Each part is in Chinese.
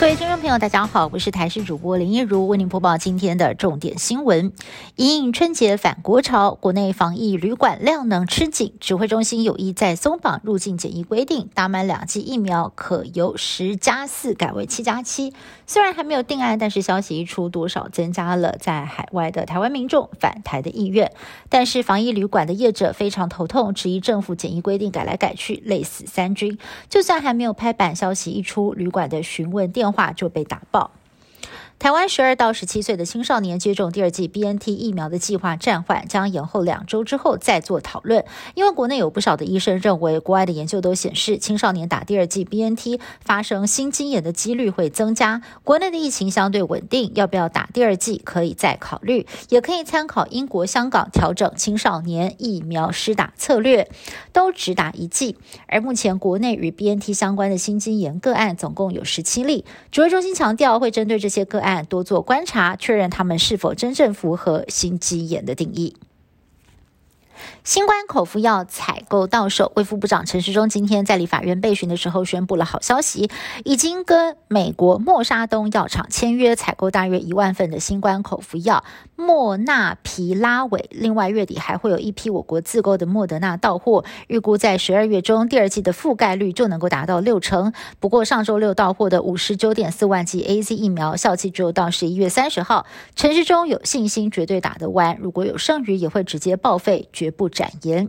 各位听众朋友，大家好，我是台视主播林一如，为您播报今天的重点新闻。迎春节返国潮，国内防疫旅馆量能吃紧，指挥中心有意在松绑入境检疫规定，打满两剂疫苗可由十加四改为七加七。虽然还没有定案，但是消息一出，多少增加了在海外的台湾民众返台的意愿。但是防疫旅馆的业者非常头痛，质疑政府检疫规定改来改去，累死三军。就算还没有拍板，消息一出，旅馆的询问电话就被打爆。台湾十二到十七岁的青少年接种第二剂 BNT 疫苗的计划暂缓，将延后两周之后再做讨论。因为国内有不少的医生认为，国外的研究都显示，青少年打第二剂 BNT 发生心肌炎的几率会增加。国内的疫情相对稳定，要不要打第二剂可以再考虑，也可以参考英国、香港调整青少年疫苗施打策略，都只打一剂。而目前国内与 BNT 相关的心肌炎个案总共有十七例，指挥中心强调会针对这些个案。但多做观察，确认他们是否真正符合心肌炎的定义。新冠口服药采购到手，卫副部长陈时中今天在立法院备询的时候宣布了好消息，已经跟美国默沙东药厂签约采购大约一万份的新冠口服药莫纳皮拉韦。另外，月底还会有一批我国自购的莫德纳到货，预估在十二月中第二季的覆盖率就能够达到六成。不过，上周六到货的五十九点四万剂 A Z 疫苗效期只有到十一月三十号，陈时中有信心绝对打得完，如果有剩余也会直接报废，绝不。展言，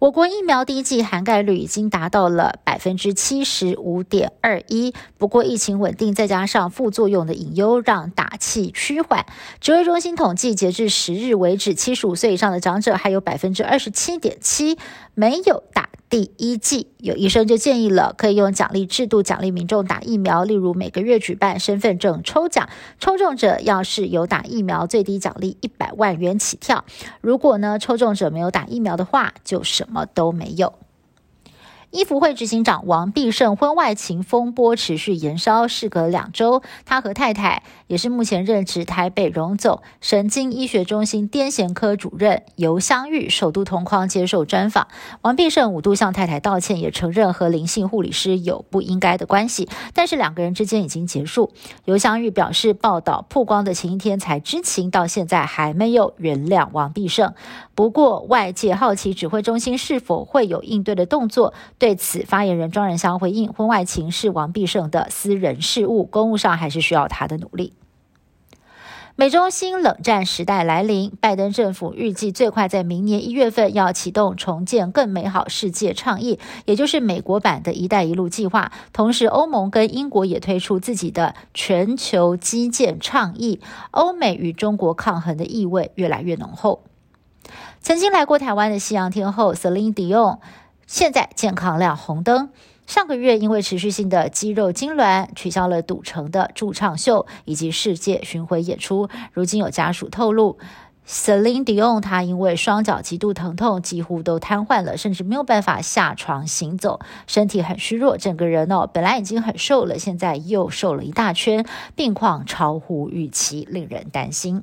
我国疫苗第一剂涵盖率已经达到了百分之七十五点二一。不过疫情稳定，再加上副作用的隐忧，让打气趋缓。指挥中心统计，截至十日为止，七十五岁以上的长者还有百分之二十七点七没有打。第一季有医生就建议了，可以用奖励制度奖励民众打疫苗，例如每个月举办身份证抽奖，抽中者要是有打疫苗，最低奖励一百万元起跳。如果呢抽中者没有打疫苗的话，就什么都没有。衣服会执行长王必胜婚外情风波持续延烧，事隔两周，他和太太也是目前任职台北荣总神经医学中心癫痫科主任尤香玉首度同框接受专访。王必胜五度向太太道歉，也承认和灵性护理师有不应该的关系，但是两个人之间已经结束。尤香玉表示，报道曝光的前一天才知情，到现在还没有原谅王必胜。不过外界好奇指挥中心是否会有应对的动作。对此，发言人庄仁祥回应：“婚外情是王必胜的私人事务，公务上还是需要他的努力。”美中新冷战时代来临，拜登政府预计最快在明年一月份要启动重建更美好世界倡议，也就是美国版的一带一路计划。同时，欧盟跟英国也推出自己的全球基建倡议。欧美与中国抗衡的意味越来越浓厚。曾经来过台湾的西洋天后 Celine Dion。现在健康亮红灯。上个月因为持续性的肌肉痉挛，取消了赌城的驻唱秀以及世界巡回演出。如今有家属透露，Celine Dion 她因为双脚极度疼痛，几乎都瘫痪了，甚至没有办法下床行走，身体很虚弱，整个人哦本来已经很瘦了，现在又瘦了一大圈，病况超乎预期，令人担心。